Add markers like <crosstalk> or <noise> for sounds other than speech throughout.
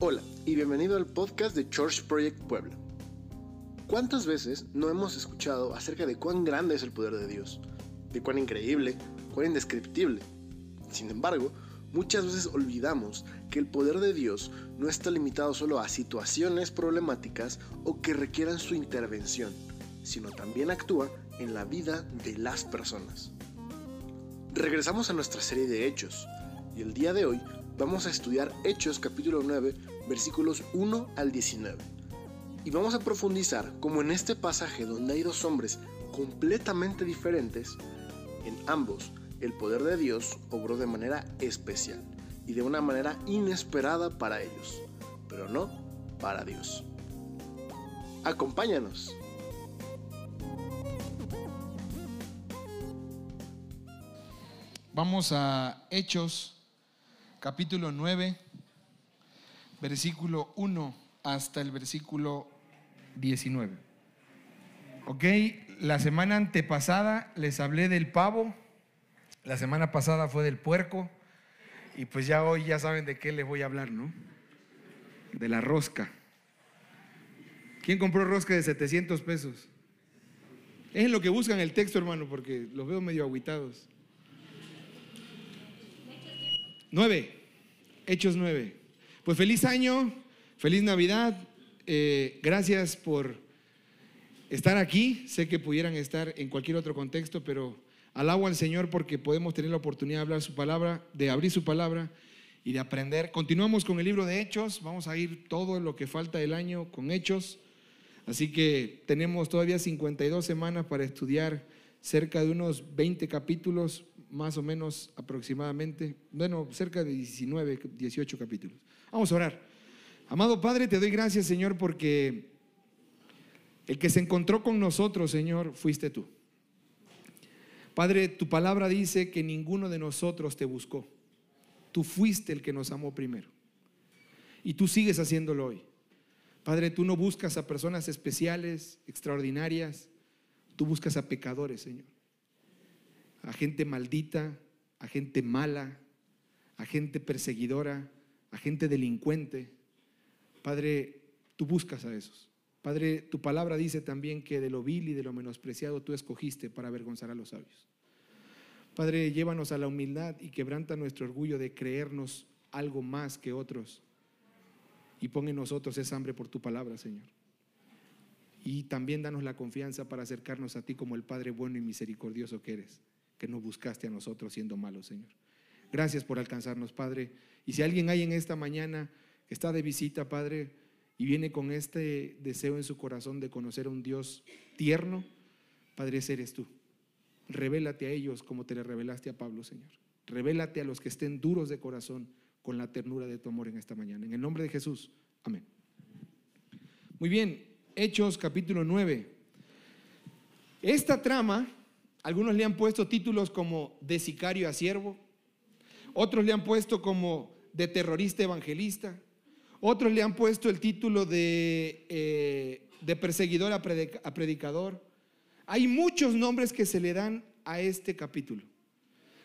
Hola y bienvenido al podcast de Church Project Puebla. ¿Cuántas veces no hemos escuchado acerca de cuán grande es el poder de Dios? De cuán increíble, cuán indescriptible. Sin embargo, muchas veces olvidamos que el poder de Dios no está limitado solo a situaciones problemáticas o que requieran su intervención, sino también actúa en la vida de las personas. Regresamos a nuestra serie de hechos y el día de hoy vamos a estudiar Hechos capítulo 9 versículos 1 al 19. Y vamos a profundizar como en este pasaje donde hay dos hombres completamente diferentes, en ambos el poder de Dios obró de manera especial y de una manera inesperada para ellos, pero no para Dios. Acompáñanos. Vamos a Hechos capítulo 9, versículo 1 hasta el versículo 19. Ok, la semana antepasada les hablé del pavo, la semana pasada fue del puerco, y pues ya hoy ya saben de qué les voy a hablar, ¿no? De la rosca. ¿Quién compró rosca de 700 pesos? Es lo que buscan el texto, hermano, porque los veo medio aguitados. 9. Hechos 9. Pues feliz año, feliz Navidad. Eh, gracias por estar aquí. Sé que pudieran estar en cualquier otro contexto, pero alabo al Señor porque podemos tener la oportunidad de hablar su palabra, de abrir su palabra y de aprender. Continuamos con el libro de Hechos. Vamos a ir todo lo que falta del año con Hechos. Así que tenemos todavía 52 semanas para estudiar cerca de unos 20 capítulos más o menos aproximadamente, bueno, cerca de 19, 18 capítulos. Vamos a orar. Amado Padre, te doy gracias, Señor, porque el que se encontró con nosotros, Señor, fuiste tú. Padre, tu palabra dice que ninguno de nosotros te buscó. Tú fuiste el que nos amó primero. Y tú sigues haciéndolo hoy. Padre, tú no buscas a personas especiales, extraordinarias. Tú buscas a pecadores, Señor a gente maldita, a gente mala, a gente perseguidora, a gente delincuente. Padre, tú buscas a esos. Padre, tu palabra dice también que de lo vil y de lo menospreciado tú escogiste para avergonzar a los sabios. Padre, llévanos a la humildad y quebranta nuestro orgullo de creernos algo más que otros. Y pon en nosotros esa hambre por tu palabra, Señor. Y también danos la confianza para acercarnos a ti como el Padre bueno y misericordioso que eres que nos buscaste a nosotros siendo malos, Señor. Gracias por alcanzarnos, Padre. Y si alguien hay en esta mañana que está de visita, Padre, y viene con este deseo en su corazón de conocer a un Dios tierno, Padre, ese eres tú. Revélate a ellos como te le revelaste a Pablo, Señor. Revélate a los que estén duros de corazón con la ternura de tu amor en esta mañana. En el nombre de Jesús. Amén. Muy bien, Hechos capítulo 9. Esta trama algunos le han puesto títulos como de sicario a siervo, otros le han puesto como de terrorista evangelista, otros le han puesto el título de, eh, de perseguidor a predicador. Hay muchos nombres que se le dan a este capítulo,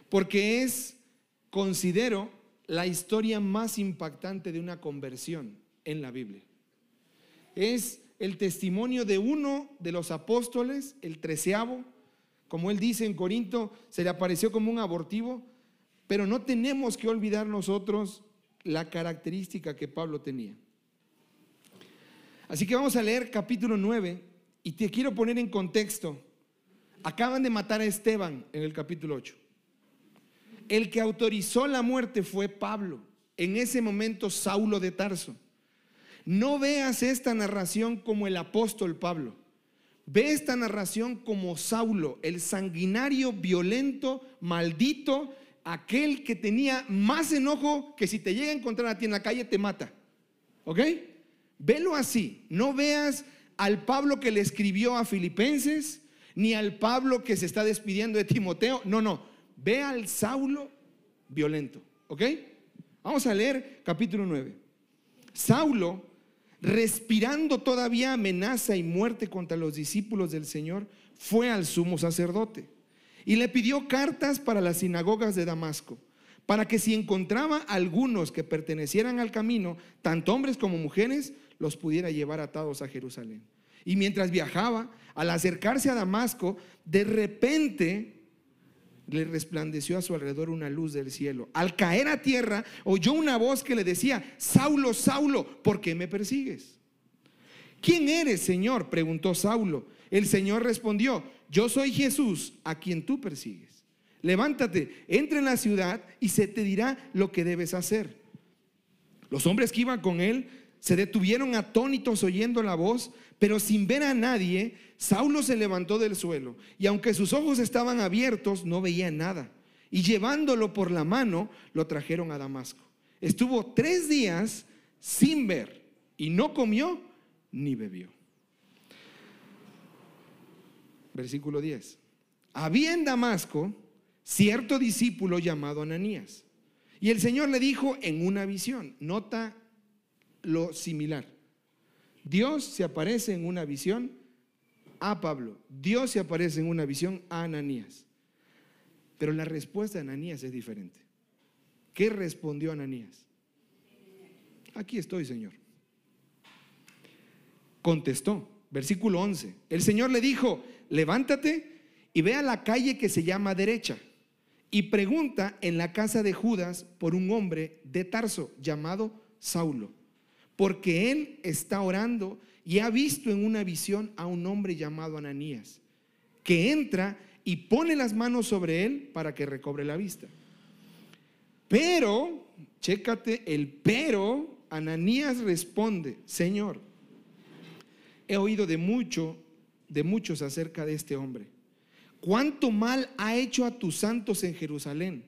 porque es, considero, la historia más impactante de una conversión en la Biblia. Es el testimonio de uno de los apóstoles, el treceavo, como él dice en Corinto, se le apareció como un abortivo, pero no tenemos que olvidar nosotros la característica que Pablo tenía. Así que vamos a leer capítulo 9 y te quiero poner en contexto. Acaban de matar a Esteban en el capítulo 8. El que autorizó la muerte fue Pablo, en ese momento Saulo de Tarso. No veas esta narración como el apóstol Pablo. Ve esta narración como Saulo, el sanguinario, violento, maldito, aquel que tenía más enojo que si te llega a encontrar a ti en la calle te mata. ¿Ok? Velo así. No veas al Pablo que le escribió a Filipenses, ni al Pablo que se está despidiendo de Timoteo. No, no. Ve al Saulo violento. ¿Ok? Vamos a leer capítulo 9. Saulo respirando todavía amenaza y muerte contra los discípulos del Señor, fue al sumo sacerdote y le pidió cartas para las sinagogas de Damasco, para que si encontraba algunos que pertenecieran al camino, tanto hombres como mujeres, los pudiera llevar atados a Jerusalén. Y mientras viajaba, al acercarse a Damasco, de repente le resplandeció a su alrededor una luz del cielo. Al caer a tierra, oyó una voz que le decía, Saulo, Saulo, ¿por qué me persigues? ¿Quién eres, Señor? preguntó Saulo. El Señor respondió, yo soy Jesús a quien tú persigues. Levántate, entra en la ciudad y se te dirá lo que debes hacer. Los hombres que iban con él se detuvieron atónitos oyendo la voz, pero sin ver a nadie, Saulo se levantó del suelo y aunque sus ojos estaban abiertos, no veía nada. Y llevándolo por la mano, lo trajeron a Damasco. Estuvo tres días sin ver y no comió ni bebió. Versículo 10. Había en Damasco cierto discípulo llamado Ananías. Y el Señor le dijo en una visión, nota lo similar. Dios se aparece en una visión a Pablo. Dios se aparece en una visión a Ananías. Pero la respuesta de Ananías es diferente. ¿Qué respondió Ananías? Aquí estoy, Señor. Contestó, versículo 11. El Señor le dijo, levántate y ve a la calle que se llama derecha y pregunta en la casa de Judas por un hombre de Tarso llamado Saulo porque él está orando y ha visto en una visión a un hombre llamado Ananías, que entra y pone las manos sobre él para que recobre la vista. Pero, chécate el pero, Ananías responde, Señor, he oído de mucho, de muchos acerca de este hombre. Cuánto mal ha hecho a tus santos en Jerusalén.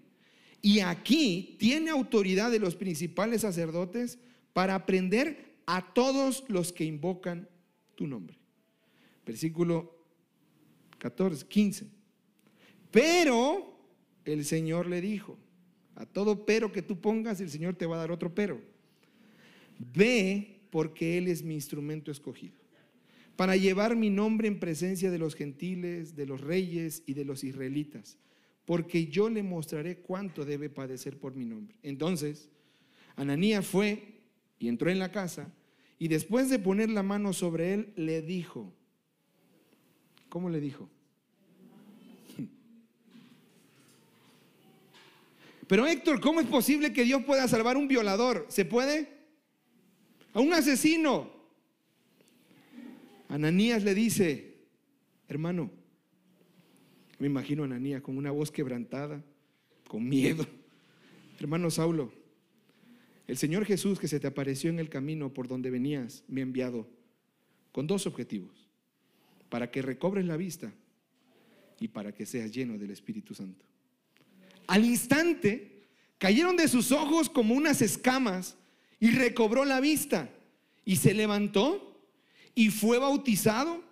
Y aquí tiene autoridad de los principales sacerdotes para aprender a todos los que invocan tu nombre. Versículo 14, 15. Pero el Señor le dijo, a todo pero que tú pongas, el Señor te va a dar otro pero. Ve porque Él es mi instrumento escogido, para llevar mi nombre en presencia de los gentiles, de los reyes y de los israelitas, porque yo le mostraré cuánto debe padecer por mi nombre. Entonces, Ananías fue y entró en la casa y después de poner la mano sobre él, le dijo, ¿cómo le dijo? <laughs> Pero Héctor, ¿cómo es posible que Dios pueda salvar a un violador? ¿Se puede? A un asesino. Ananías le dice, hermano, me imagino a Ananías con una voz quebrantada, con miedo. Hermano Saulo, el Señor Jesús que se te apareció en el camino por donde venías me ha enviado con dos objetivos, para que recobres la vista y para que seas lleno del Espíritu Santo. Al instante cayeron de sus ojos como unas escamas y recobró la vista y se levantó y fue bautizado,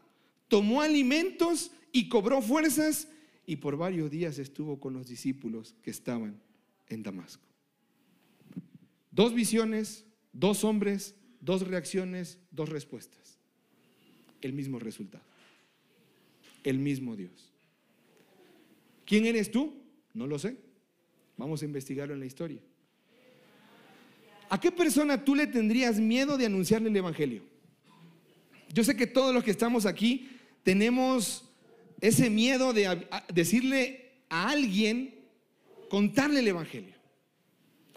tomó alimentos y cobró fuerzas y por varios días estuvo con los discípulos que estaban en Damasco. Dos visiones, dos hombres, dos reacciones, dos respuestas. El mismo resultado. El mismo Dios. ¿Quién eres tú? No lo sé. Vamos a investigarlo en la historia. ¿A qué persona tú le tendrías miedo de anunciarle el Evangelio? Yo sé que todos los que estamos aquí tenemos ese miedo de decirle a alguien, contarle el Evangelio.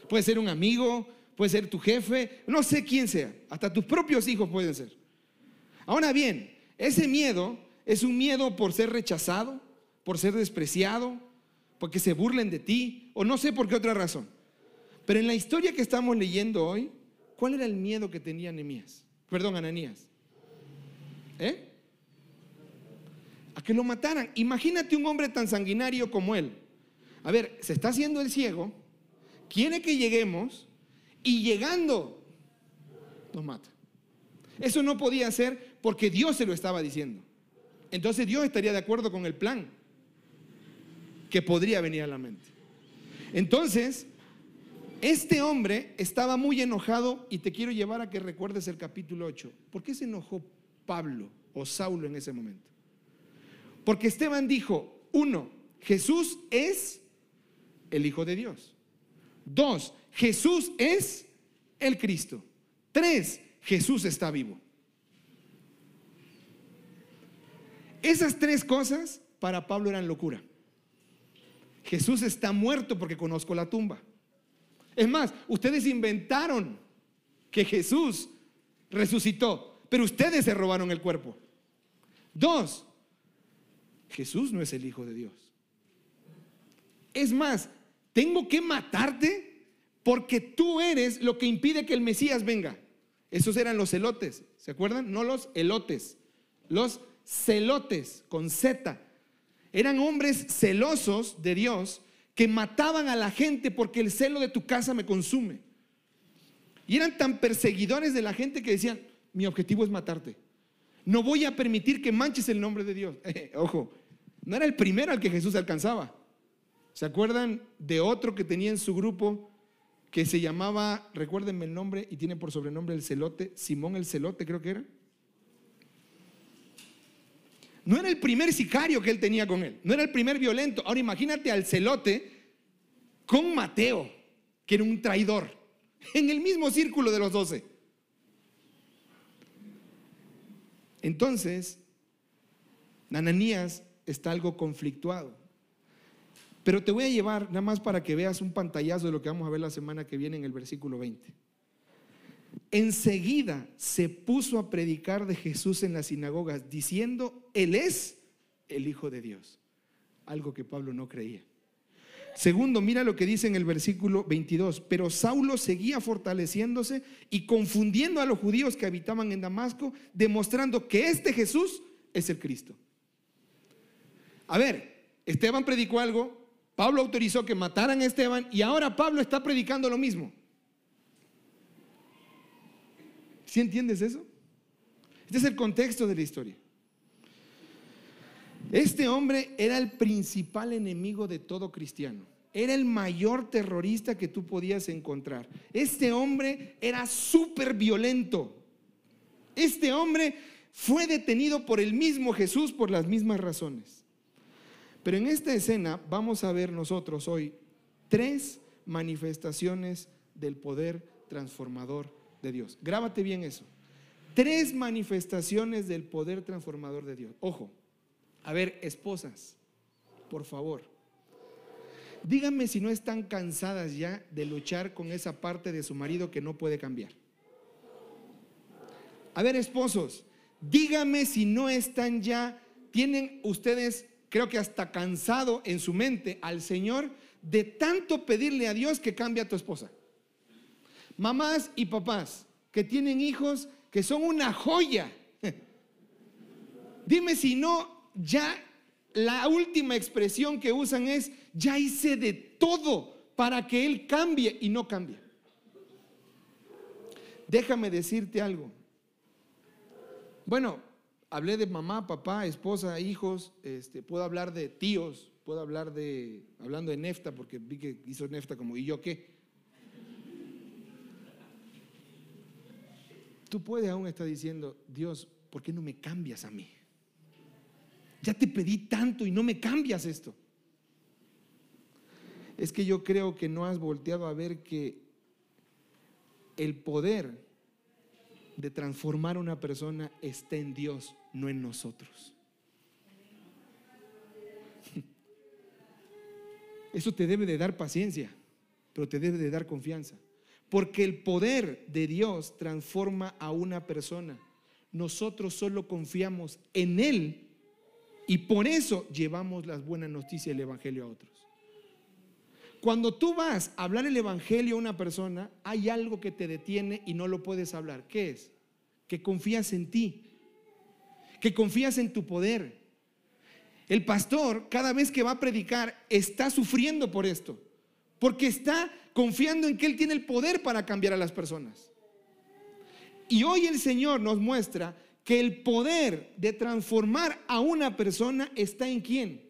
Puede ser un amigo, puede ser tu jefe, no sé quién sea, hasta tus propios hijos pueden ser. Ahora bien, ese miedo es un miedo por ser rechazado, por ser despreciado, porque se burlen de ti, o no sé por qué otra razón. Pero en la historia que estamos leyendo hoy, ¿cuál era el miedo que tenía Anemías? Perdón, Ananías. ¿Eh? A que lo mataran. Imagínate un hombre tan sanguinario como él. A ver, se está haciendo el ciego, quiere que lleguemos y llegando nos mata. Eso no podía ser porque Dios se lo estaba diciendo. Entonces Dios estaría de acuerdo con el plan que podría venir a la mente. Entonces, este hombre estaba muy enojado y te quiero llevar a que recuerdes el capítulo 8. ¿Por qué se enojó Pablo o Saulo en ese momento? Porque Esteban dijo, uno, Jesús es el Hijo de Dios. Dos, Jesús es el Cristo. Tres, Jesús está vivo. Esas tres cosas para Pablo eran locura. Jesús está muerto porque conozco la tumba. Es más, ustedes inventaron que Jesús resucitó, pero ustedes se robaron el cuerpo. Dos, Jesús no es el Hijo de Dios. Es más, tengo que matarte porque tú eres lo que impide que el Mesías venga. Esos eran los celotes, ¿se acuerdan? No los elotes, los celotes con Z. Eran hombres celosos de Dios que mataban a la gente porque el celo de tu casa me consume. Y eran tan perseguidores de la gente que decían, mi objetivo es matarte. No voy a permitir que manches el nombre de Dios. <laughs> ojo, no era el primero al que Jesús alcanzaba. ¿Se acuerdan de otro que tenía en su grupo que se llamaba, recuérdenme el nombre y tiene por sobrenombre el celote, Simón el celote creo que era? No era el primer sicario que él tenía con él, no era el primer violento. Ahora imagínate al celote con Mateo, que era un traidor, en el mismo círculo de los doce. Entonces, Ananías está algo conflictuado. Pero te voy a llevar nada más para que veas un pantallazo de lo que vamos a ver la semana que viene en el versículo 20. Enseguida se puso a predicar de Jesús en las sinagogas diciendo, Él es el Hijo de Dios. Algo que Pablo no creía. Segundo, mira lo que dice en el versículo 22. Pero Saulo seguía fortaleciéndose y confundiendo a los judíos que habitaban en Damasco, demostrando que este Jesús es el Cristo. A ver, Esteban predicó algo, Pablo autorizó que mataran a Esteban y ahora Pablo está predicando lo mismo. ¿Sí entiendes eso? Este es el contexto de la historia. Este hombre era el principal enemigo de todo cristiano. Era el mayor terrorista que tú podías encontrar. Este hombre era súper violento. Este hombre fue detenido por el mismo Jesús por las mismas razones. Pero en esta escena vamos a ver nosotros hoy tres manifestaciones del poder transformador de Dios. Grábate bien eso. Tres manifestaciones del poder transformador de Dios. Ojo, a ver, esposas, por favor. Díganme si no están cansadas ya de luchar con esa parte de su marido que no puede cambiar. A ver, esposos, díganme si no están ya, tienen ustedes, creo que hasta cansado en su mente al Señor de tanto pedirle a Dios que cambie a tu esposa. Mamás y papás que tienen hijos que son una joya. <laughs> Dime si no, ya la última expresión que usan es, ya hice de todo para que Él cambie y no cambie. Déjame decirte algo. Bueno, hablé de mamá, papá, esposa, hijos, este, puedo hablar de tíos, puedo hablar de, hablando de Nefta, porque vi que hizo Nefta como, ¿y yo qué? Tú puedes aún estar diciendo, Dios, ¿por qué no me cambias a mí? Ya te pedí tanto y no me cambias esto. Es que yo creo que no has volteado a ver que el poder de transformar a una persona está en Dios, no en nosotros. <laughs> Eso te debe de dar paciencia, pero te debe de dar confianza. Porque el poder de Dios transforma a una persona. Nosotros solo confiamos en Él y por eso llevamos las buenas noticias del Evangelio a otros. Cuando tú vas a hablar el Evangelio a una persona, hay algo que te detiene y no lo puedes hablar. ¿Qué es? Que confías en ti, que confías en tu poder. El pastor, cada vez que va a predicar, está sufriendo por esto, porque está confiando en que Él tiene el poder para cambiar a las personas. Y hoy el Señor nos muestra que el poder de transformar a una persona está en quién?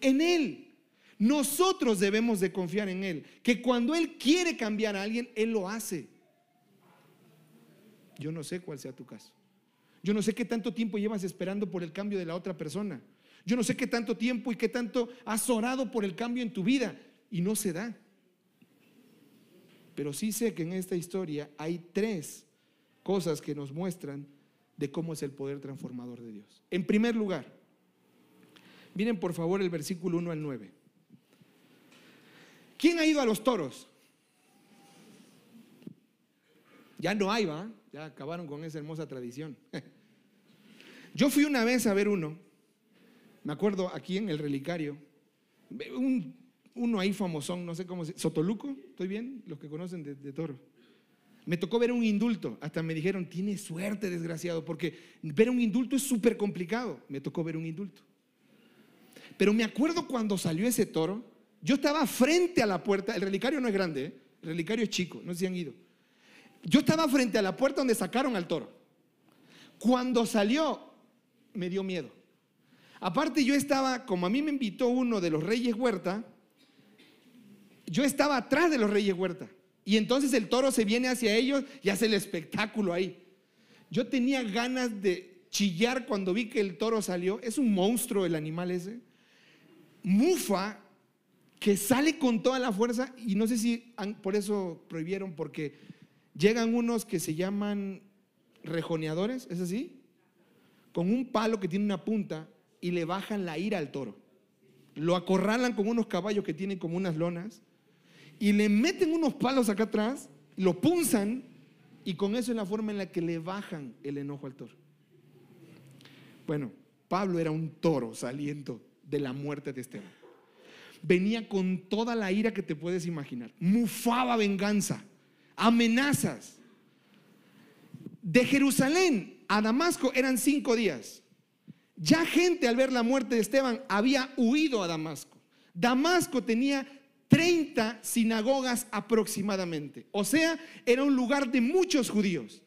En Él. Nosotros debemos de confiar en Él, que cuando Él quiere cambiar a alguien, Él lo hace. Yo no sé cuál sea tu caso. Yo no sé qué tanto tiempo llevas esperando por el cambio de la otra persona. Yo no sé qué tanto tiempo y qué tanto has orado por el cambio en tu vida y no se da. pero sí sé que en esta historia hay tres cosas que nos muestran de cómo es el poder transformador de Dios. En primer lugar, miren por favor el versículo 1 al 9. ¿Quién ha ido a los toros? Ya no hay, va. Ya acabaron con esa hermosa tradición. <laughs> Yo fui una vez a ver uno, me acuerdo aquí en el relicario, un, uno ahí famosón, no sé cómo se Sotoluco, ¿estoy bien? Los que conocen de, de toro. Me tocó ver un indulto, hasta me dijeron, tiene suerte, desgraciado, porque ver un indulto es súper complicado. Me tocó ver un indulto. Pero me acuerdo cuando salió ese toro, yo estaba frente a la puerta, el relicario no es grande, ¿eh? el relicario es chico, no sé si han ido. Yo estaba frente a la puerta donde sacaron al toro. Cuando salió, me dio miedo. Aparte yo estaba, como a mí me invitó uno de los Reyes Huerta, yo estaba atrás de los Reyes Huerta. Y entonces el toro se viene hacia ellos y hace el espectáculo ahí. Yo tenía ganas de chillar cuando vi que el toro salió. Es un monstruo el animal ese. Mufa, que sale con toda la fuerza y no sé si por eso prohibieron, porque llegan unos que se llaman rejoneadores, ¿es así? Con un palo que tiene una punta y le bajan la ira al toro. Lo acorralan con unos caballos que tienen como unas lonas y le meten unos palos acá atrás, lo punzan y con eso es la forma en la que le bajan el enojo al toro. Bueno, Pablo era un toro saliendo de la muerte de Esteban. Venía con toda la ira que te puedes imaginar. Mufaba venganza, amenazas. De Jerusalén a Damasco eran cinco días. Ya gente al ver la muerte de Esteban había huido a Damasco. Damasco tenía 30 sinagogas aproximadamente. O sea, era un lugar de muchos judíos.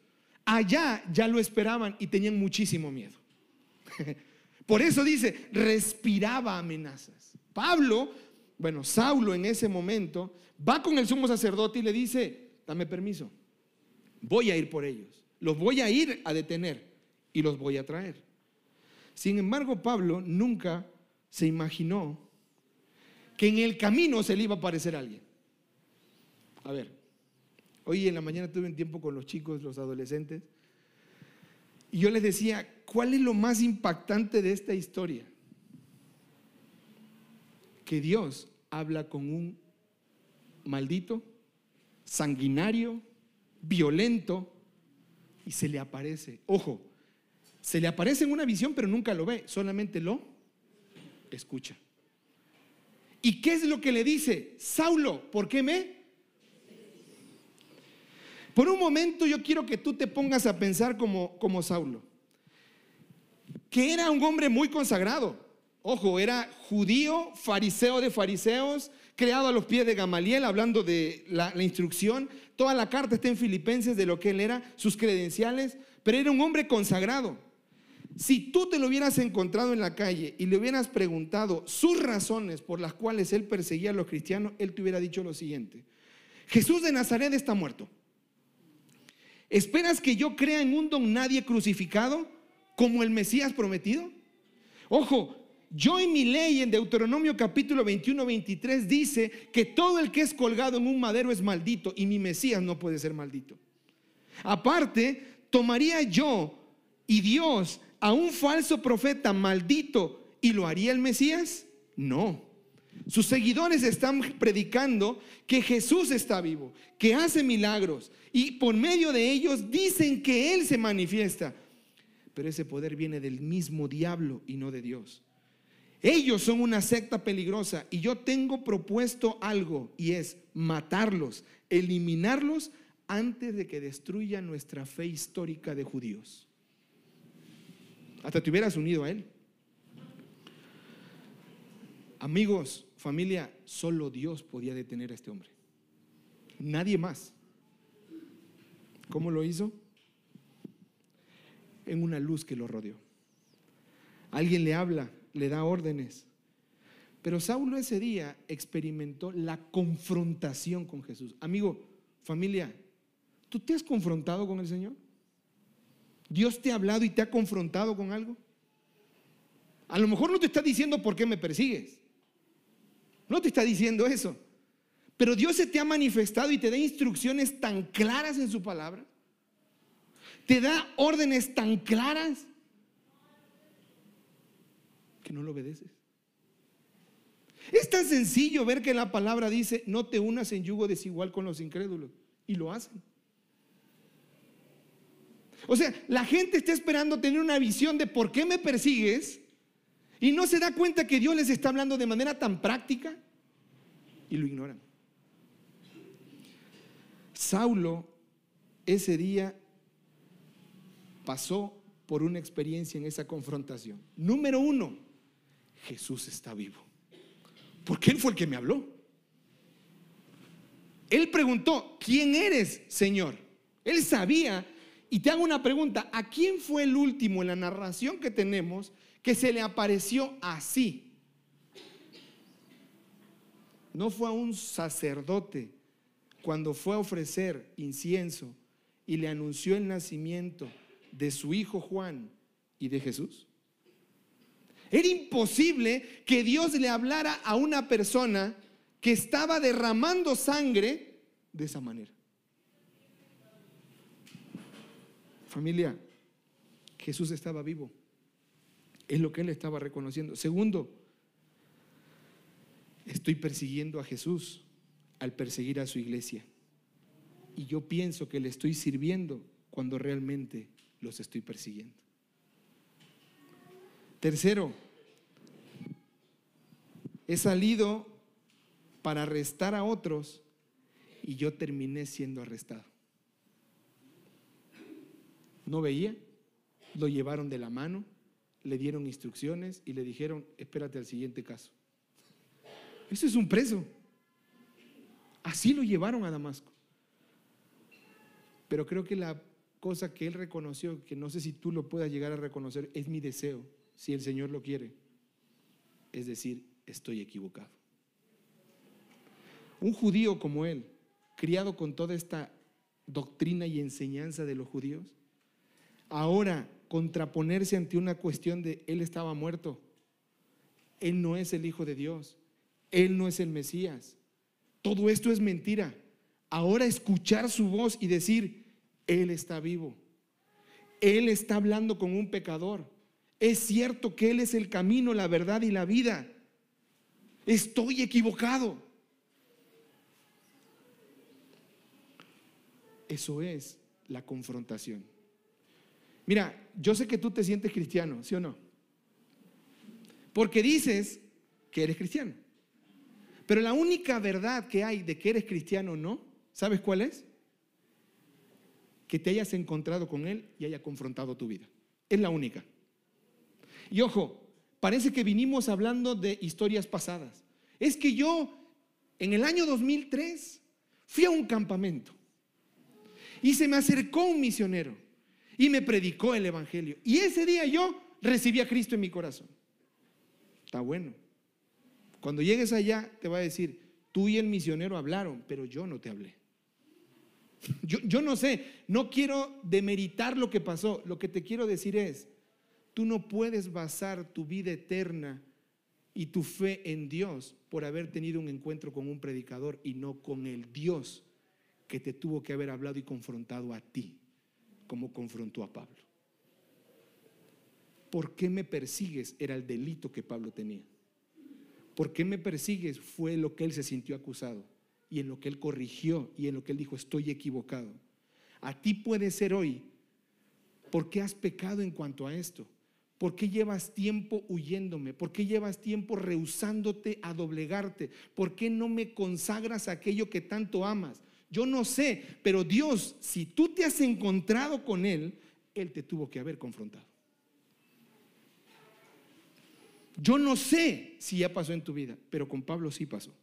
Allá ya lo esperaban y tenían muchísimo miedo. <laughs> Por eso dice, respiraba amenazas. Pablo, bueno, Saulo en ese momento, va con el sumo sacerdote y le dice, dame permiso, voy a ir por ellos, los voy a ir a detener y los voy a traer. Sin embargo, Pablo nunca se imaginó que en el camino se le iba a aparecer alguien. A ver, hoy en la mañana tuve un tiempo con los chicos, los adolescentes, y yo les decía, ¿cuál es lo más impactante de esta historia? Que Dios habla con un maldito, sanguinario, violento, y se le aparece. Ojo, se le aparece en una visión, pero nunca lo ve, solamente lo escucha. ¿Y qué es lo que le dice? Saulo, ¿por qué me? Por un momento yo quiero que tú te pongas a pensar como, como Saulo, que era un hombre muy consagrado. Ojo, era judío, fariseo de fariseos, creado a los pies de Gamaliel, hablando de la, instrucción. Toda la carta está en Filipenses de lo que él era, sus credenciales, pero era un hombre consagrado. Si tú te lo hubieras encontrado en la calle y le hubieras preguntado sus razones por las cuales él perseguía a los cristianos, él te hubiera dicho lo siguiente. Jesús de Nazaret está muerto. ¿Esperas que yo crea en un don nadie crucificado como el Mesías prometido? Ojo, yo en mi ley en Deuteronomio capítulo 21, 23 dice que todo el que es colgado en un madero es maldito y mi Mesías no puede ser maldito. Aparte, tomaría yo y Dios a un falso profeta maldito y lo haría el Mesías? No. Sus seguidores están predicando que Jesús está vivo, que hace milagros y por medio de ellos dicen que Él se manifiesta. Pero ese poder viene del mismo diablo y no de Dios. Ellos son una secta peligrosa y yo tengo propuesto algo y es matarlos, eliminarlos antes de que destruya nuestra fe histórica de judíos. Hasta te hubieras unido a Él. Amigos, familia, solo Dios podía detener a este hombre. Nadie más. ¿Cómo lo hizo? En una luz que lo rodeó. Alguien le habla, le da órdenes. Pero Saulo ese día experimentó la confrontación con Jesús. Amigo, familia, ¿tú te has confrontado con el Señor? Dios te ha hablado y te ha confrontado con algo. A lo mejor no te está diciendo por qué me persigues. No te está diciendo eso. Pero Dios se te ha manifestado y te da instrucciones tan claras en su palabra. Te da órdenes tan claras que no lo obedeces. Es tan sencillo ver que la palabra dice, no te unas en yugo desigual con los incrédulos. Y lo hacen. O sea, la gente está esperando tener una visión de por qué me persigues y no se da cuenta que Dios les está hablando de manera tan práctica y lo ignoran. Saulo ese día pasó por una experiencia en esa confrontación. Número uno, Jesús está vivo. Porque Él fue el que me habló. Él preguntó, ¿quién eres, Señor? Él sabía y te hago una pregunta, ¿a quién fue el último en la narración que tenemos que se le apareció así? No fue a un sacerdote cuando fue a ofrecer incienso y le anunció el nacimiento de su hijo Juan y de Jesús. Era imposible que Dios le hablara a una persona que estaba derramando sangre de esa manera. Familia, Jesús estaba vivo. Es lo que él estaba reconociendo. Segundo, estoy persiguiendo a Jesús al perseguir a su iglesia. Y yo pienso que le estoy sirviendo cuando realmente los estoy persiguiendo. Tercero, he salido para arrestar a otros y yo terminé siendo arrestado no veía, lo llevaron de la mano, le dieron instrucciones y le dijeron, espérate al siguiente caso. Eso es un preso. Así lo llevaron a Damasco. Pero creo que la cosa que él reconoció, que no sé si tú lo puedas llegar a reconocer, es mi deseo, si el Señor lo quiere. Es decir, estoy equivocado. Un judío como él, criado con toda esta doctrina y enseñanza de los judíos, ahora contraponerse ante una cuestión de Él estaba muerto. Él no es el Hijo de Dios. Él no es el Mesías. Todo esto es mentira. Ahora escuchar su voz y decir, Él está vivo. Él está hablando con un pecador. Es cierto que Él es el camino, la verdad y la vida. Estoy equivocado. Eso es la confrontación. Mira, yo sé que tú te sientes cristiano, ¿sí o no? Porque dices que eres cristiano. Pero la única verdad que hay de que eres cristiano o no, ¿sabes cuál es? Que te hayas encontrado con Él y haya confrontado tu vida. Es la única. Y ojo, parece que vinimos hablando de historias pasadas. Es que yo, en el año 2003, fui a un campamento y se me acercó un misionero y me predicó el Evangelio. Y ese día yo recibí a Cristo en mi corazón. Está bueno. Cuando llegues allá te va a decir, tú y el misionero hablaron, pero yo no te hablé. <laughs> Yo, yo no sé, no quiero demeritar lo que pasó. Lo que te quiero decir es, tú no puedes basar tu vida eterna y tu fe en Dios por haber tenido un encuentro con un predicador y no con el Dios que te tuvo que haber hablado y confrontado a ti como confrontó a Pablo. ¿Por qué me persigues? Era el delito que Pablo tenía. ¿Por qué me persigues? Fue lo que él se sintió acusado y en lo que él corrigió y en lo que él dijo, estoy equivocado. A ti puede ser hoy, ¿por qué has pecado en cuanto a esto? ¿Por qué llevas tiempo huyéndome? ¿Por qué llevas tiempo rehusándote a doblegarte? ¿Por qué no me consagras aquello que tanto amas? Yo no sé, pero Dios, si tú te has encontrado con Él, Él te tuvo que haber confrontado. Yo no sé si ya pasó en tu vida, pero con Pablo sí pasó.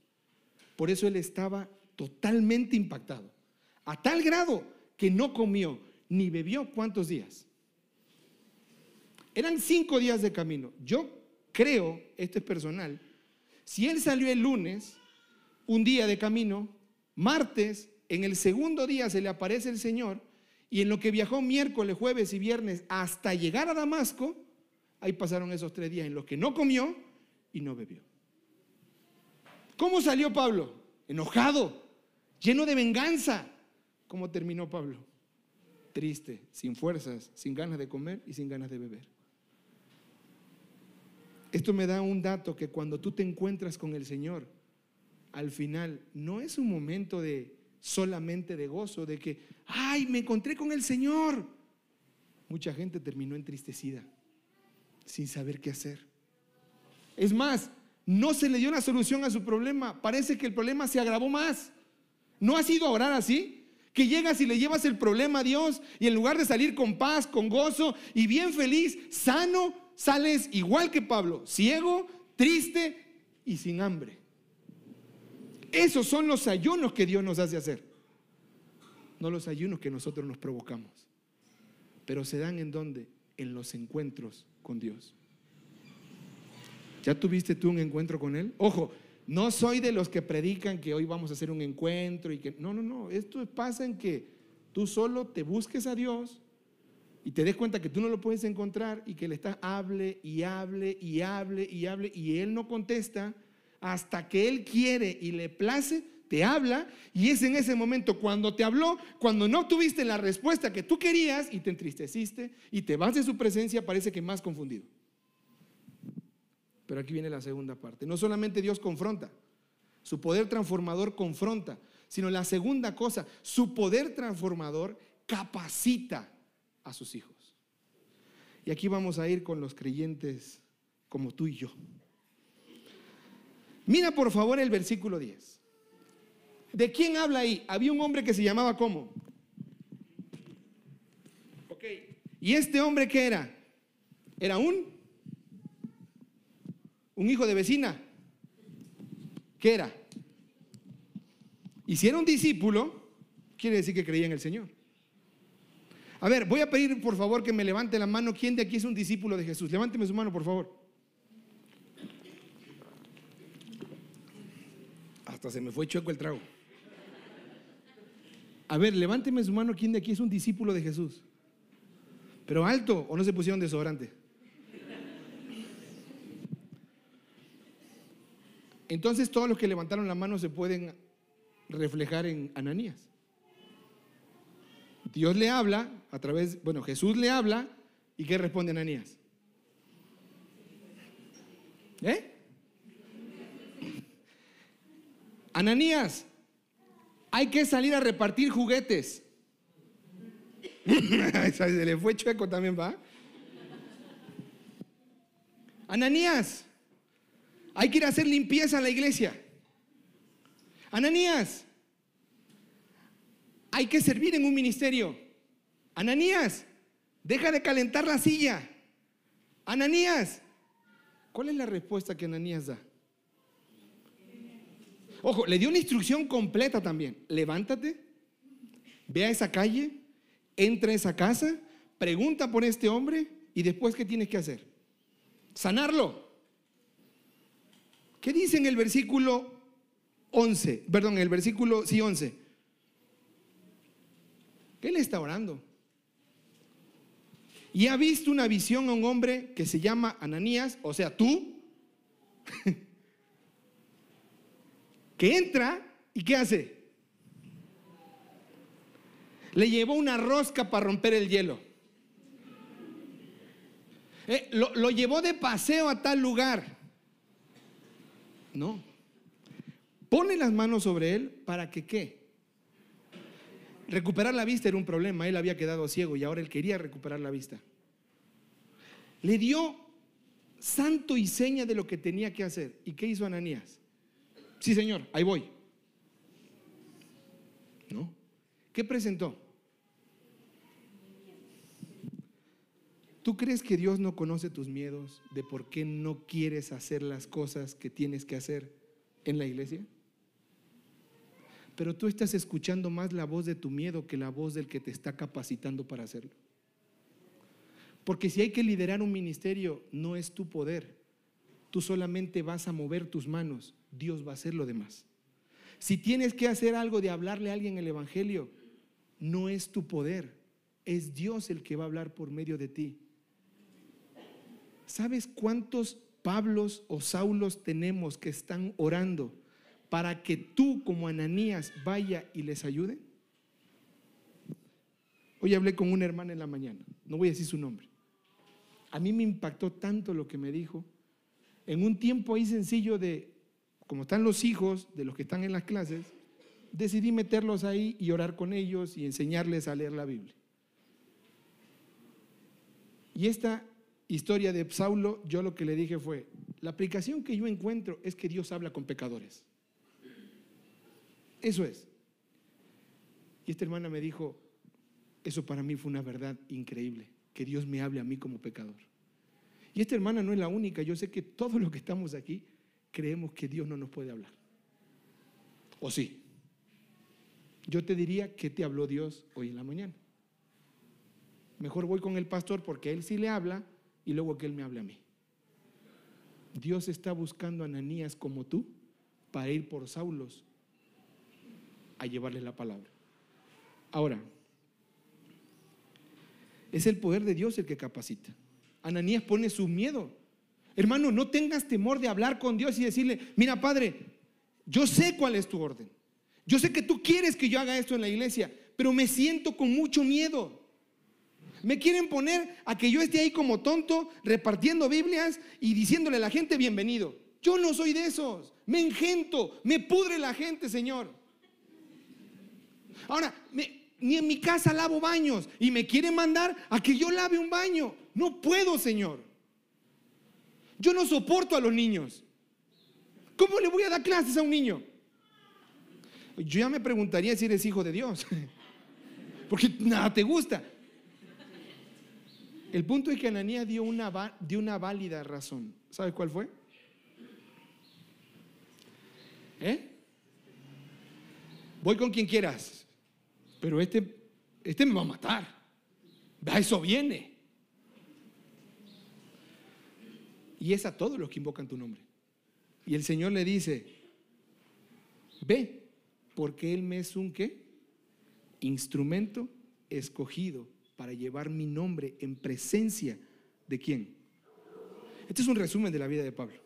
Por eso él estaba totalmente impactado, a tal grado que no comió ni bebió cuántos días. Eran cinco días de camino. Yo creo, esto es personal, si él salió el lunes, un día de camino, martes, en el segundo día se le aparece el Señor y en lo que viajó miércoles, jueves y viernes hasta llegar a Damasco, ahí pasaron esos tres días en los que no comió y no bebió. ¿Cómo salió Pablo? enojado, lleno de venganza. ¿Cómo terminó Pablo? Triste, sin fuerzas, sin ganas de comer y sin ganas de beber. Esto me da un dato que cuando tú te encuentras con el Señor, al final no es un momento de solamente de gozo, de que, ay, me encontré con el Señor. Mucha gente terminó entristecida, sin saber qué hacer. Es más, no se le dio una solución a su problema. Parece que el problema se agravó más. ¿No ha sido orar así? Que llegas y le llevas el problema a Dios y en lugar de salir con paz, con gozo y bien feliz, sano, sales igual que Pablo, ciego, triste y sin hambre. Esos son los ayunos que Dios nos hace hacer. No los ayunos que nosotros nos provocamos. Pero se dan en donde? En los encuentros con Dios. ¿Ya tuviste tú un encuentro con Él? Ojo, no soy de los que predican que hoy vamos a hacer un encuentro y que... No, no, no. Esto pasa en que tú solo te busques a Dios y te des cuenta que tú no lo puedes encontrar y que le estás hable y hable y hable y hable y él no contesta hasta que él quiere y le place, te habla y es en ese momento cuando te habló, cuando no tuviste la respuesta que tú querías y te entristeciste y te vas de su presencia, parece que más confundido. Pero aquí viene la segunda parte. No solamente Dios confronta, su poder transformador confronta, sino la segunda cosa, su poder transformador capacita a sus hijos. Y aquí vamos a ir con los creyentes como tú y yo. Mira por favor el versículo 10. ¿De quién habla ahí? Había un hombre que se llamaba ¿cómo? Ok. ¿Y este hombre qué era? Era un un hijo de vecina. ¿Qué era? Y si discípulo, quiere decir que creía en el Señor. A ver, voy a pedir por favor que me levante la mano. ¿Quién de aquí es un discípulo de Jesús? Levánteme su mano, por favor. Hasta se me fue chueco el trago. A ver, levánteme su mano. ¿Quién de aquí es un discípulo de Jesús? Pero alto o no se pusieron desodorante. Entonces todos los que levantaron la mano se pueden reflejar en Ananías. Dios le habla a través, bueno, Jesús le habla y ¿qué responde Ananías? ¿Eh? Ananías, hay que salir a repartir juguetes. <laughs> Se le fue chueco también, ¿va? Ananías, hay que ir a hacer limpieza a la iglesia. Ananías, hay que servir en un ministerio. Ananías, deja de calentar la silla. Ananías, ¿cuál es la respuesta que Ananías da? Ojo, le dio una instrucción completa también. Levántate, ve a esa calle, entra a esa casa, pregunta por este hombre y después ¿qué tienes que hacer? Sanarlo. ¿Qué dice en el versículo 11? Perdón, en el versículo, sí, 11. Él está orando. Y ha visto una visión a un hombre que se llama Ananías, o sea, tú, <laughs> que entra y ¿qué hace? Le llevó una rosca para romper el hielo. Eh, lo llevó de paseo a tal lugar. No. Pone las manos sobre él para que qué? Recuperar la vista era un problema, él había quedado ciego y ahora él quería recuperar la vista. Le dio santo y seña de lo que tenía que hacer. ¿Y qué hizo Ananías? Sí, señor, ahí voy. ¿No? ¿Qué presentó? ¿Tú crees que Dios no conoce tus miedos de por qué no quieres hacer las cosas que tienes que hacer en la iglesia? Pero tú estás escuchando más la voz de tu miedo que la voz del que te está capacitando para hacerlo. Porque si hay que liderar un ministerio, no es tu poder. Tú solamente vas a mover tus manos, Dios va a hacer lo demás. Si tienes que hacer algo de hablarle a alguien el Evangelio, no es tu poder, es Dios el que va a hablar por medio de ti. ¿Sabes cuántos Pablos o Saulos tenemos que están orando? Para que tú como Ananías vaya y les ayude? Hoy hablé con una hermana en la mañana, no voy a decir su nombre. A mí me impactó tanto lo que me dijo. En un tiempo ahí sencillo de, como están los hijos de los que están en las clases, decidí meterlos ahí y orar con ellos y enseñarles a leer la Biblia. Y esta historia de Saulo, yo lo que le dije fue, la aplicación que yo encuentro es que Dios habla con pecadores. Eso es. Y esta hermana me dijo, eso para mí fue una verdad increíble, que Dios me hable a mí como pecador. Y esta hermana no es la única, yo sé que todos los que estamos aquí creemos que Dios no nos puede hablar. ¿O sí? Yo te diría que te habló Dios hoy en la mañana. Mejor voy con el pastor porque él sí le habla y luego que él me hable a mí. Dios está buscando a Ananías como tú para ir por Saulos a llevarle la palabra. Ahora, es el poder de Dios el que capacita. Ananías pone su miedo. Hermano, no tengas temor de hablar con Dios y decirle, mira Padre, yo sé cuál es tu orden. Yo sé que tú quieres que yo haga esto en la iglesia, pero me siento con mucho miedo. Me quieren poner a que yo esté ahí como tonto repartiendo Biblias y diciéndole a la gente bienvenido. Yo no soy de esos. Me engento, me pudre la gente, Señor. Ahora, ni en mi casa lavo baños y me quieren mandar a que yo lave un baño. No puedo, Señor. Yo no soporto a los niños. ¿Cómo le voy a dar clases a un niño? Yo ya me preguntaría si eres hijo de Dios. <laughs> Porque nada te gusta. El punto es que Ananías dio una, dio una válida razón. ¿Sabes cuál fue? ¿Eh? Voy con quien quieras, pero este, este me va a matar. A eso viene. Y es a todos los que invocan tu nombre. Y el Señor le dice, ve, porque Él me es un qué? Instrumento escogido para llevar mi nombre en presencia de quién. Este es un resumen de la vida de Pablo.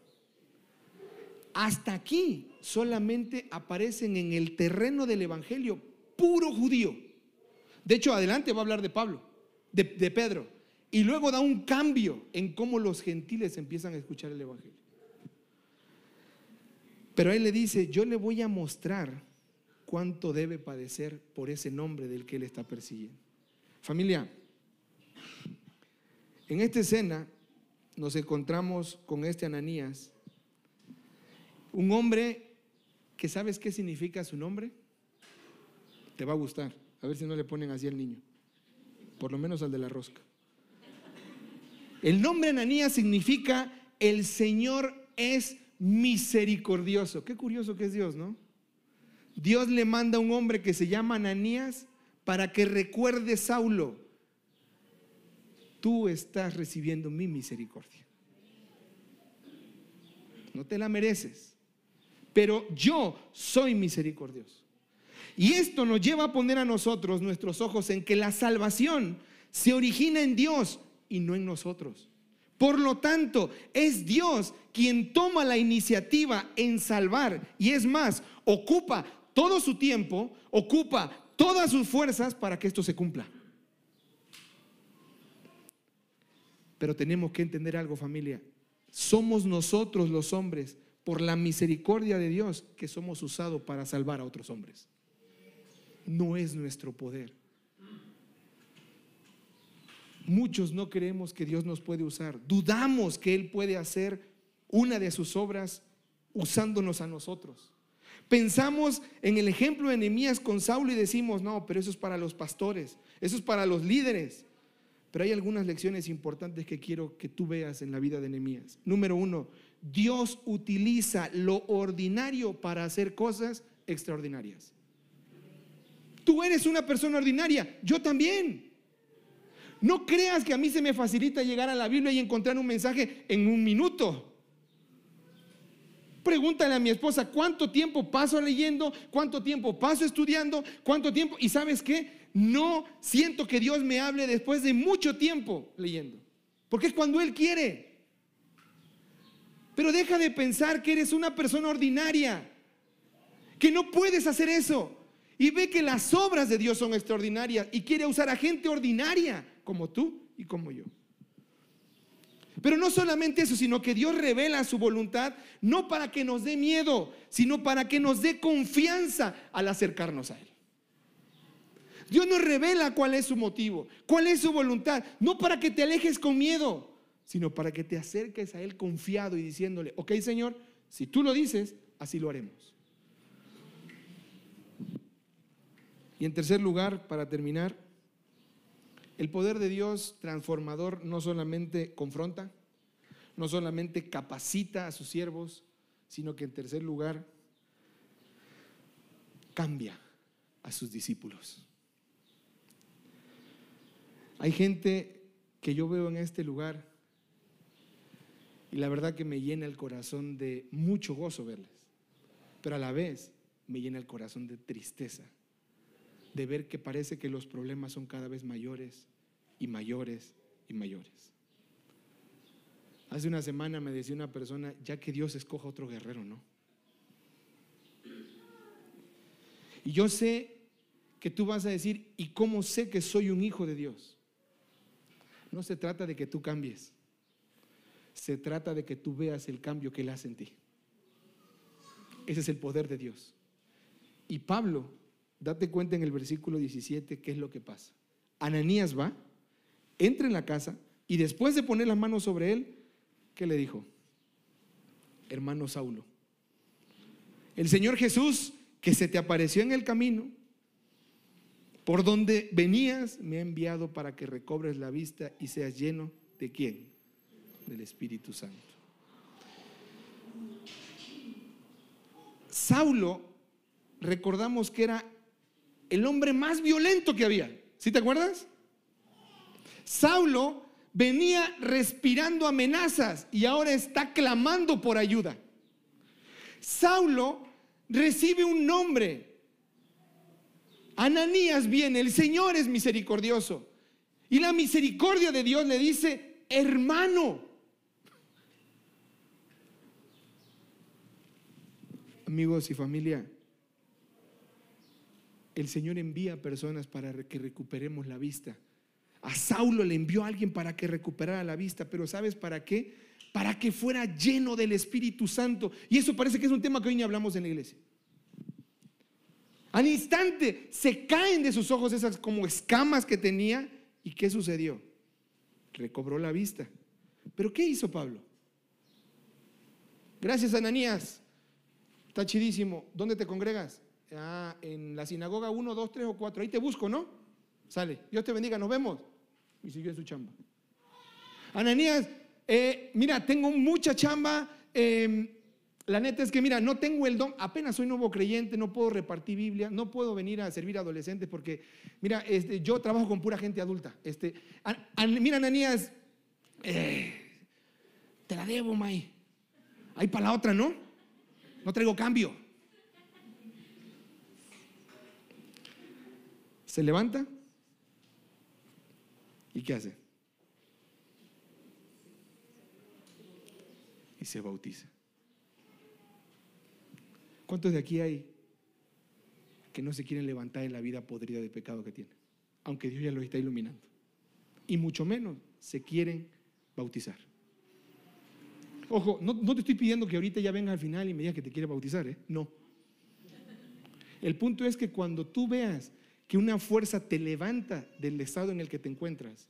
Hasta aquí solamente aparecen en el terreno del Evangelio puro judío. De hecho, adelante va a hablar de Pablo, de, Pedro, y luego da un cambio en cómo los gentiles empiezan a escuchar el Evangelio. Pero él le dice, yo le voy a mostrar cuánto debe padecer por ese nombre del que él está persiguiendo. Familia, en esta escena nos encontramos con este Ananías, un hombre que sabes qué significa su nombre. Te va a gustar. A ver si no le ponen así al niño. Por lo menos al de la rosca. El nombre Ananías significa el Señor es misericordioso. Qué curioso que es Dios, ¿no? Dios le manda a un hombre que se llama Ananías para que recuerde Saulo, tú estás recibiendo mi misericordia. No te la mereces, pero yo soy misericordioso. Y esto nos lleva a poner a nosotros nuestros ojos en que la salvación se origina en Dios y no en nosotros. Por lo tanto, es Dios quien toma la iniciativa en salvar y es más, ocupa todo su tiempo, ocupa todas sus fuerzas para que esto se cumpla. Pero tenemos que entender algo, familia. Somos nosotros los hombres, por la misericordia de Dios, que somos usados para salvar a otros hombres. No es nuestro poder. Muchos no creemos que Dios nos puede usar. Dudamos que Él puede hacer una de sus obras usándonos a nosotros. Pensamos en el ejemplo de Nehemías con Saulo y decimos, no, pero eso es para los pastores, eso es para los líderes. Pero hay algunas lecciones importantes que quiero que tú veas en la vida de Nehemías. Número uno, Dios utiliza lo ordinario para hacer cosas extraordinarias. Tú eres una persona ordinaria, yo también. No creas que a mí se me facilita llegar a la Biblia y encontrar un mensaje en un minuto. Pregúntale a mi esposa cuánto tiempo paso leyendo, cuánto tiempo paso estudiando, cuánto tiempo. Y sabes qué? No siento que Dios me hable después de mucho tiempo leyendo. Porque es cuando Él quiere. Pero deja de pensar que eres una persona ordinaria. que no puedes hacer eso. Y ve que las obras de Dios son extraordinarias y quiere usar a gente ordinaria como tú y como yo. Pero no solamente eso, sino que Dios revela su voluntad no para que nos dé miedo, sino para que nos dé confianza al acercarnos a Él. Dios nos revela cuál es su motivo, cuál es su voluntad, no para que te alejes con miedo, sino para que te acerques a Él confiado y diciéndole, ok Señor, si tú lo dices, así lo haremos. Y en tercer lugar, para terminar, el poder de Dios transformador no solamente confronta, no solamente capacita a sus siervos, sino que en tercer lugar cambia a sus discípulos. Hay gente que yo veo en este lugar y la verdad que me llena el corazón de mucho gozo verles, pero a la vez me llena el corazón de tristeza de ver que parece que los problemas son cada vez mayores y mayores y mayores. Hace una semana me decía una persona, ya que Dios escoja otro guerrero, ¿no? Y yo sé que tú vas a decir, ¿y cómo sé que soy un hijo de Dios? No se trata de que tú cambies, se trata de que tú veas el cambio que Él hace en ti. Ese es el poder de Dios. Y Pablo date cuenta en el versículo 17 qué es lo que pasa. Ananías va, entra en la casa y después de poner las manos sobre él, ¿qué le dijo? Hermano Saulo, el Señor Jesús que se te apareció en el camino, por donde venías, me ha enviado para que recobres la vista y seas lleno de quién? Del Espíritu Santo. Saulo, recordamos que era el hombre más violento que había. ¿Sí te acuerdas? Saulo venía respirando amenazas y ahora está clamando por ayuda. Saulo recibe un nombre. Ananías viene, el Señor es misericordioso. Y la misericordia de Dios le dice, hermano. Amigos y familia, el Señor envía personas para que recuperemos la vista. A Saulo le envió a alguien para que recuperara la vista, pero ¿sabes para qué? Para que fuera lleno del Espíritu Santo. Y eso parece que es un tema que hoy ni hablamos en la iglesia. Al instante se caen de sus ojos esas como escamas que tenía. ¿Y qué sucedió? Recobró la vista. ¿Pero qué hizo Pablo? Gracias, Ananías. Está chidísimo. ¿Dónde te congregas? Ah, en la sinagoga 1, 2, 3 o 4, ahí te busco, ¿no? Sale, Dios te bendiga, nos vemos. Y siguió en su chamba. Ananías, eh, mira, tengo mucha chamba. Em, la neta es que, mira, no tengo el don, apenas soy nuevo creyente, no puedo repartir Biblia, no puedo venir a servir a adolescentes porque, mira, este, yo trabajo con pura gente adulta. Este, mira, Ananías, eh, te la debo, May. Ahí para la otra, ¿no? No traigo cambio. Se levanta y ¿qué hace? Y se bautiza. ¿Cuántos de aquí hay que no se quieren levantar en la vida podrida de pecado que tienen? Aunque Dios ya los está iluminando. Y mucho menos se quieren bautizar. Ojo, no, te estoy pidiendo que ahorita ya vengas al final y me digas que te quieres bautizar, ¿eh? No. El punto es que cuando tú veas que una fuerza te levanta del estado en el que te encuentras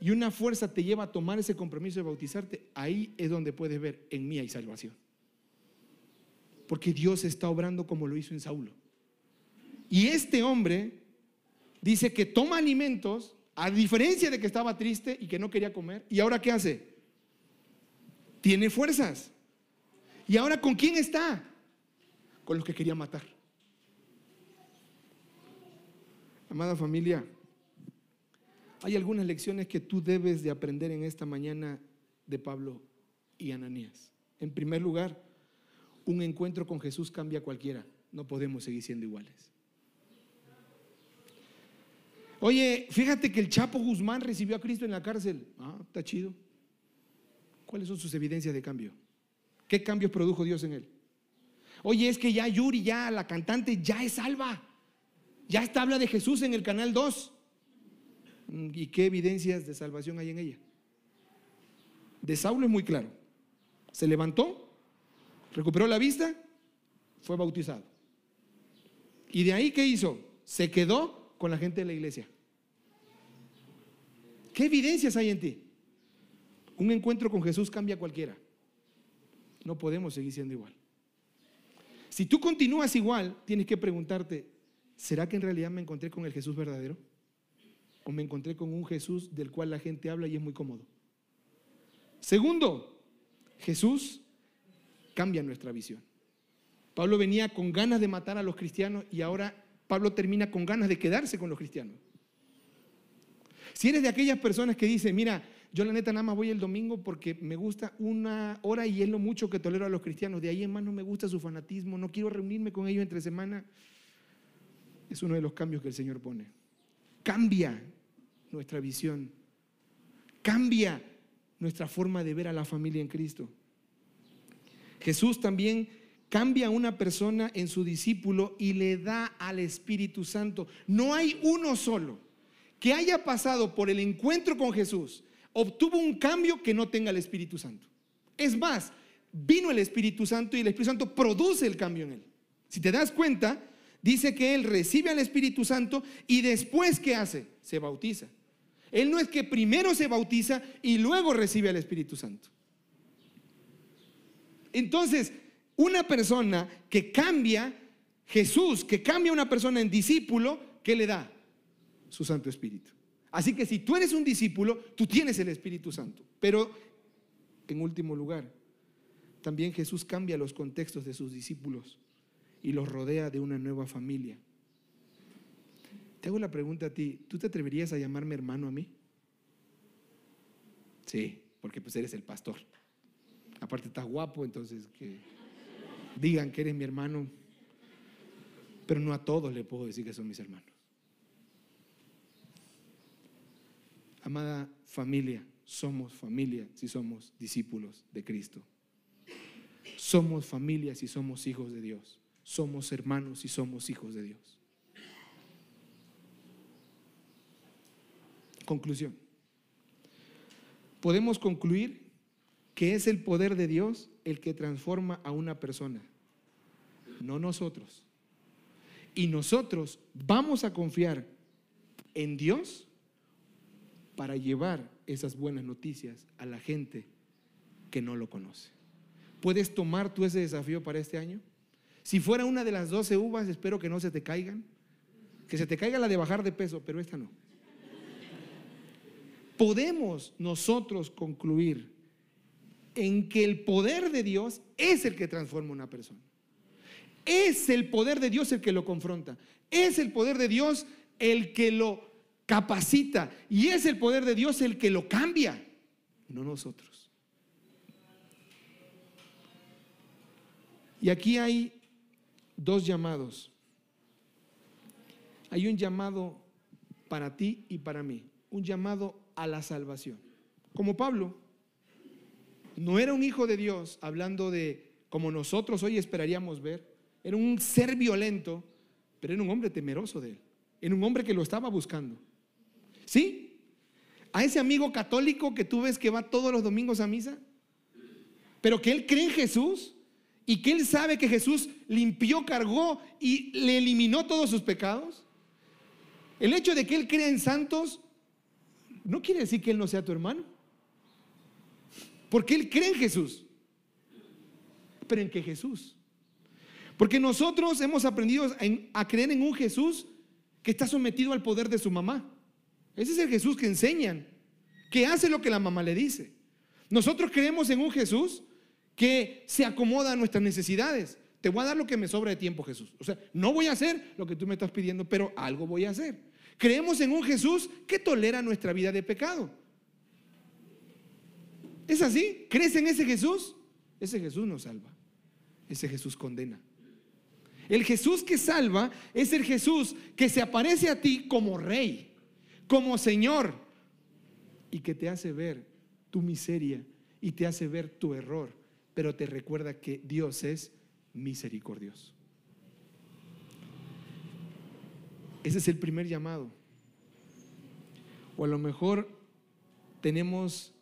y una fuerza te lleva a tomar ese compromiso de bautizarte, ahí es donde puedes ver, en mí hay salvación. Porque Dios está obrando como lo hizo en Saulo. Y este hombre dice que toma alimentos, a diferencia de que estaba triste y que no quería comer, y ahora ¿qué hace? Tiene fuerzas. ¿Y ahora con quién está? Con los que quería matar. Amada familia, hay algunas lecciones que tú debes de aprender en esta mañana de Pablo y Ananías. En primer lugar, un encuentro con Jesús cambia cualquiera. No podemos seguir siendo iguales. Oye, fíjate que el Chapo Guzmán recibió a Cristo en la cárcel. Ah, está chido. ¿Cuáles son sus evidencias de cambio? ¿Qué cambios produjo Dios en él? Oye, es que ya Yuri, ya la cantante, ya es salva. Ya está habla de Jesús en el canal 2. ¿Y qué evidencias de salvación hay en ella? De Saulo es muy claro. Se levantó, recuperó la vista, fue bautizado. ¿Y de ahí qué hizo? Se quedó con la gente de la iglesia. ¿Qué evidencias hay en ti? Un encuentro con Jesús cambia a cualquiera. No podemos seguir siendo igual. Si tú continúas igual, tienes que preguntarte, ¿será que en realidad me encontré con el Jesús verdadero? ¿O me encontré con un Jesús del cual la gente habla y es muy cómodo? Segundo, Jesús cambia nuestra visión. Pablo venía con ganas de matar a los cristianos y ahora Pablo termina con ganas de quedarse con los cristianos. Si eres de aquellas personas que dicen, mira, yo la neta nada más voy el domingo porque me gusta una hora y es lo mucho que tolero a los cristianos. De ahí en más no me gusta su fanatismo, no quiero reunirme con ellos entre semana. Es uno de los cambios que el Señor pone. Cambia nuestra visión. Cambia nuestra forma de ver a la familia en Cristo. Jesús también cambia a una persona en su discípulo y le da al Espíritu Santo. No hay uno solo que haya pasado por el encuentro con Jesús obtuvo un cambio que no tenga el Espíritu Santo. Es más, vino el Espíritu Santo y el Espíritu Santo produce el cambio en él. Si te das cuenta, dice que él recibe al Espíritu Santo y después, ¿qué hace? Se bautiza. Él no es que primero se bautiza y luego recibe al Espíritu Santo. Entonces, una persona que cambia, Jesús, que cambia a una persona en discípulo, ¿qué le da? Su Santo Espíritu. Así que si tú eres un discípulo, tú tienes el Espíritu Santo. Pero, en último lugar, también Jesús cambia los contextos de sus discípulos y los rodea de una nueva familia. Te hago la pregunta a ti, ¿tú te atreverías a llamarme hermano a mí? Sí, porque pues eres el pastor. Aparte estás guapo, entonces que digan que eres mi hermano. Pero no a todos le puedo decir que son mis hermanos. Amada familia, somos familia si somos discípulos de Cristo. Somos familia si somos hijos de Dios. Somos hermanos si somos hijos de Dios. Conclusión. Podemos concluir que es el poder de Dios el que transforma a una persona, no nosotros. Y nosotros vamos a confiar en Dios para llevar esas buenas noticias a la gente que no lo conoce. ¿Puedes tomar tú ese desafío para este año? Si fuera una de las 12 uvas, espero que no se te caigan. Que se te caiga la de bajar de peso, pero esta no. Podemos nosotros concluir en que el poder de Dios es el que transforma a una persona. Es el poder de Dios el que lo confronta. Es el poder de Dios el que lo capacita y es el poder de Dios el que lo cambia, no nosotros. Y aquí hay dos llamados. Hay un llamado para ti y para mí, un llamado a la salvación. Como Pablo, no era un hijo de Dios hablando de como nosotros hoy esperaríamos ver, era un ser violento, pero era un hombre temeroso de él, era un hombre que lo estaba buscando. ¿Sí? A ese amigo católico que tú ves que va todos los domingos a misa, pero que él cree en Jesús y que él sabe que Jesús limpió, cargó y le eliminó todos sus pecados. El hecho de que él crea en santos no quiere decir que él no sea tu hermano. Porque él cree en Jesús. Pero en qué Jesús. Porque nosotros hemos aprendido a creer en un Jesús que está sometido al poder de su mamá. Ese es el Jesús que enseñan, que hace lo que la mamá le dice. Nosotros creemos en un Jesús que se acomoda a nuestras necesidades. Te voy a dar lo que me sobra de tiempo, Jesús. O sea, no voy a hacer lo que tú me estás pidiendo, pero algo voy a hacer. Creemos en un Jesús que tolera nuestra vida de pecado. ¿Es así? ¿Crees en ese Jesús? Ese Jesús nos salva. Ese Jesús condena. El Jesús que salva es el Jesús que se aparece a ti como rey como Señor y que te hace ver tu miseria y te hace ver tu error, pero te recuerda que Dios es misericordioso. Ese es el primer llamado. O a lo mejor tenemos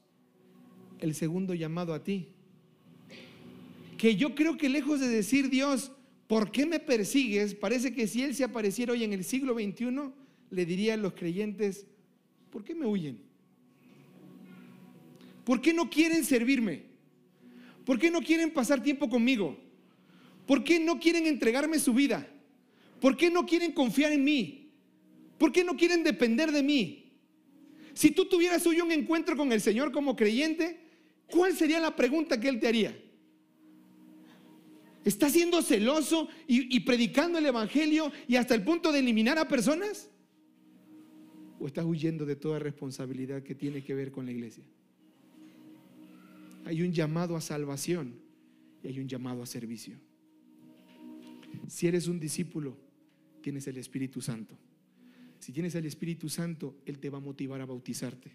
el segundo llamado a ti. Que yo creo que lejos de decir Dios, ¿por qué me persigues? Parece que si Él se apareciera hoy en el siglo XXI, le diría a los creyentes, ¿por qué me huyen? ¿Por qué no quieren servirme? ¿Por qué no quieren pasar tiempo conmigo? ¿Por qué no quieren entregarme su vida? ¿Por qué no quieren confiar en mí? ¿Por qué no quieren depender de mí? Si tú tuvieras hoy un encuentro con el Señor como creyente, ¿cuál sería la pregunta que Él te haría? ¿Estás siendo celoso y, y, predicando el Evangelio y hasta el punto de eliminar a personas? ¿O estás huyendo de toda responsabilidad que tiene que ver con la iglesia? Hay un llamado a salvación y hay un llamado a servicio. Si eres un discípulo, tienes el Espíritu Santo. Si tienes el Espíritu Santo, Él te va a motivar a bautizarte.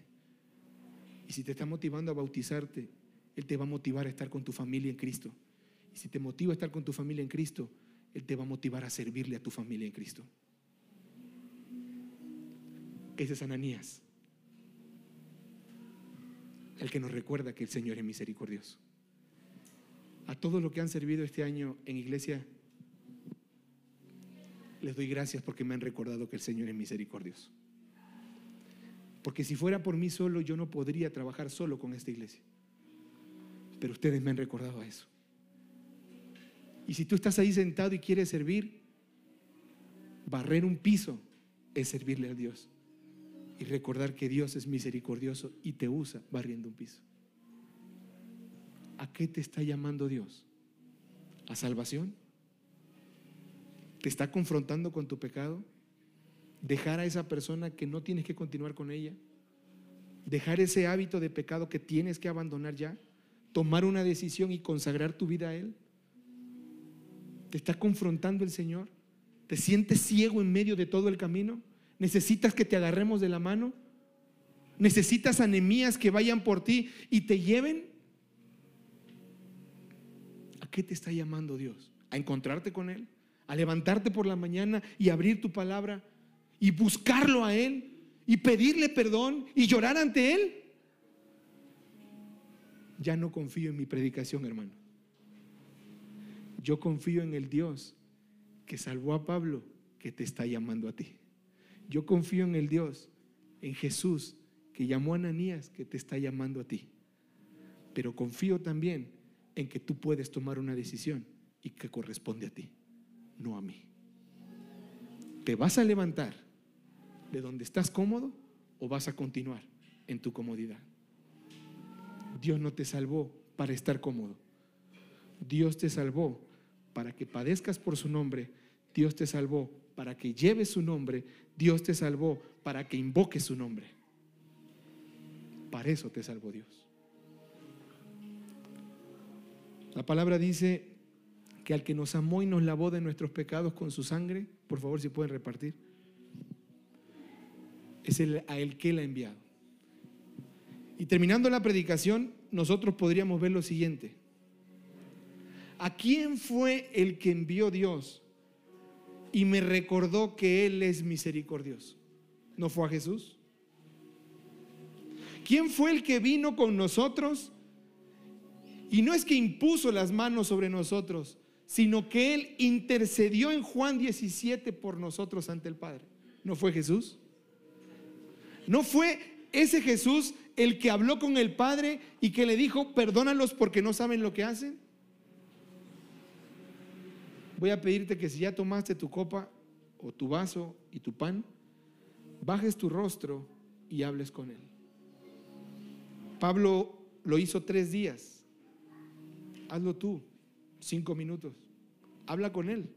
Y si te está motivando a bautizarte, Él te va a motivar a estar con tu familia en Cristo. Y si te motiva a estar con tu familia en Cristo, Él te va a motivar a servirle a tu familia en Cristo. Ese es Ananías, el que nos recuerda que el Señor es misericordioso. A todos los que han servido este año en iglesia, les doy gracias porque me han recordado que el Señor es misericordioso. Porque si fuera por mí solo, yo no podría trabajar solo con esta iglesia. Pero ustedes me han recordado a eso. Y si tú estás ahí sentado y quieres servir, barrer un piso es servirle a Dios. Y recordar que Dios es misericordioso y te usa barriendo un piso. ¿A qué te está llamando Dios? ¿A salvación? te está confrontando con tu pecado, dejar a esa persona que no tienes que continuar con ella, dejar ese hábito de pecado que tienes que abandonar ya, tomar una decisión y consagrar tu vida a Él. Te está confrontando el Señor, te sientes ciego en medio de todo el camino, necesitas que te agarremos de la mano, necesitas anemías que vayan por ti y te lleven. ¿A qué te está llamando Dios? ¿A encontrarte con Él? a levantarte por la mañana y abrir tu palabra y buscarlo a Él y pedirle perdón y llorar ante Él. Ya no confío en mi predicación, hermano. Yo confío en el Dios que salvó a Pablo, que te está llamando a ti. Yo confío en el Dios, en Jesús, que llamó a Ananías, que te está llamando a ti. Pero confío también en que tú puedes tomar una decisión y que corresponde a ti no a mí. ¿Te vas a levantar de donde estás cómodo o vas a continuar en tu comodidad? Dios no te salvó para estar cómodo. Dios te salvó para que padezcas por su nombre. Dios te salvó para que lleves su nombre. Dios te salvó para que invoques su nombre. Para eso te salvó Dios. La palabra dice que al que nos amó y nos lavó de nuestros pecados con su sangre, por favor si pueden repartir, es el, a el que él ha enviado. Y terminando la predicación, nosotros podríamos ver lo siguiente. ¿A quién fue el que envió Dios y me recordó que Él es misericordioso? ¿No fue a Jesús? ¿Quién fue el que vino con nosotros? Y no es que impuso las manos sobre nosotros, sino que Él intercedió en Juan 17 por nosotros ante el Padre. ¿No fue Jesús? ¿No fue ese Jesús el que habló con el Padre y que le dijo, perdónalos porque no saben lo que hacen? Voy a pedirte que si ya tomaste tu copa o tu vaso y tu pan, bajes tu rostro y hables con Él. Pablo lo hizo tres días. Hazlo tú cinco minutos. Habla con Él.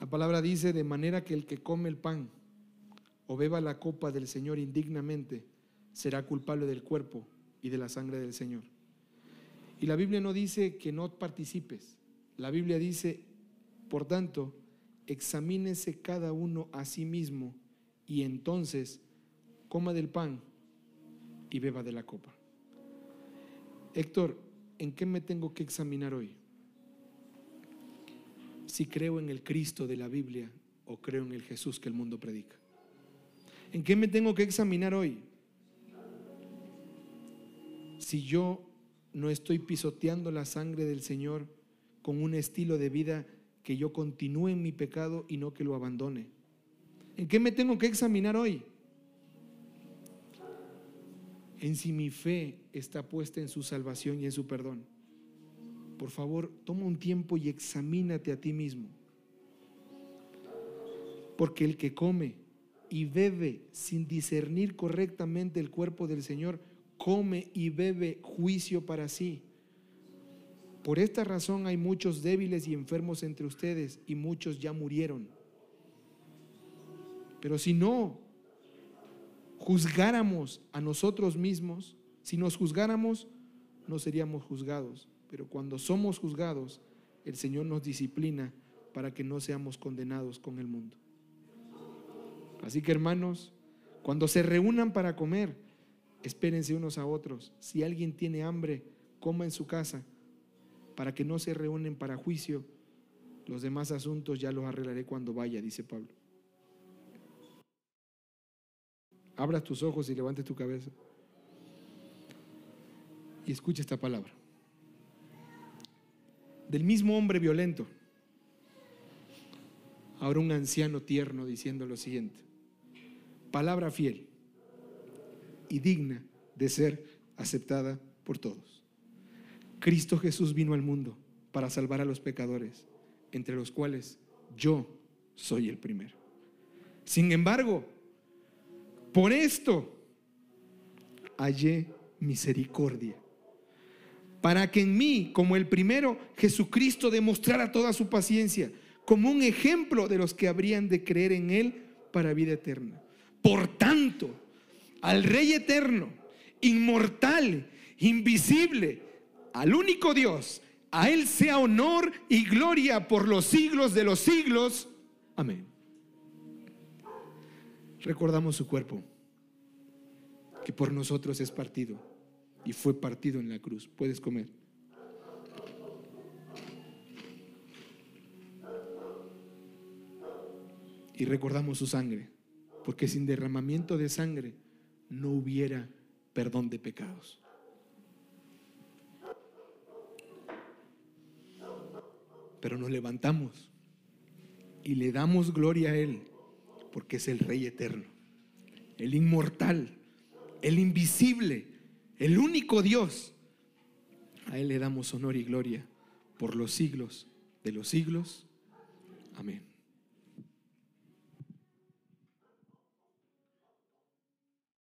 La palabra dice, de manera que el que come el pan o beba la copa del Señor indignamente, será culpable del cuerpo y de la sangre del Señor. Y la Biblia no dice que no participes. La Biblia dice, por tanto, examínese cada uno a sí mismo y entonces coma del pan y beba de la copa. Héctor, ¿en qué me tengo que examinar hoy? Si creo en el Cristo de la Biblia o creo en el Jesús que el mundo predica. ¿En qué me tengo que examinar hoy? Si yo no estoy pisoteando la sangre del Señor con un estilo de vida que yo continúe en mi pecado y no que lo abandone. ¿En qué me tengo que examinar hoy? En si mi fe está puesta en su salvación y en su perdón. Por favor, toma un tiempo y examínate a ti mismo. Porque el que come y bebe sin discernir correctamente el cuerpo del Señor, come y bebe juicio para sí. Por esta razón hay muchos débiles y enfermos entre ustedes y muchos ya murieron. Pero si no juzgáramos a nosotros mismos, si nos juzgáramos, no seríamos juzgados. Pero cuando somos juzgados, el Señor nos disciplina para que no seamos condenados con el mundo. Así que hermanos, cuando se reúnan para comer, espérense unos a otros. Si alguien tiene hambre, coma en su casa, para que no se reúnen para juicio. Los demás asuntos ya los arreglaré cuando vaya, dice Pablo. Abra tus ojos y levante tu cabeza. Y escucha esta palabra. Del mismo hombre violento, ahora un anciano tierno diciendo lo siguiente palabra fiel y digna de ser aceptada por todos. Cristo Jesús vino al mundo para salvar a los pecadores, entre los cuales yo soy el primero. Sin embargo, por esto hallé misericordia, para que en mí, como el primero, Jesucristo demostrara toda su paciencia, como un ejemplo de los que habrían de creer en Él para vida eterna. Por tanto, al Rey eterno, inmortal, invisible, al único Dios, a Él sea honor y gloria por los siglos de los siglos. Amén. Recordamos su cuerpo, que por nosotros es partido y fue partido en la cruz. Puedes comer. Y recordamos su sangre porque sin derramamiento de sangre no hubiera perdón de pecados. Pero nos levantamos y le damos gloria a Él, porque es el Rey eterno, el inmortal, el invisible, el único Dios. A Él le damos honor y gloria por los siglos de los siglos. Amén.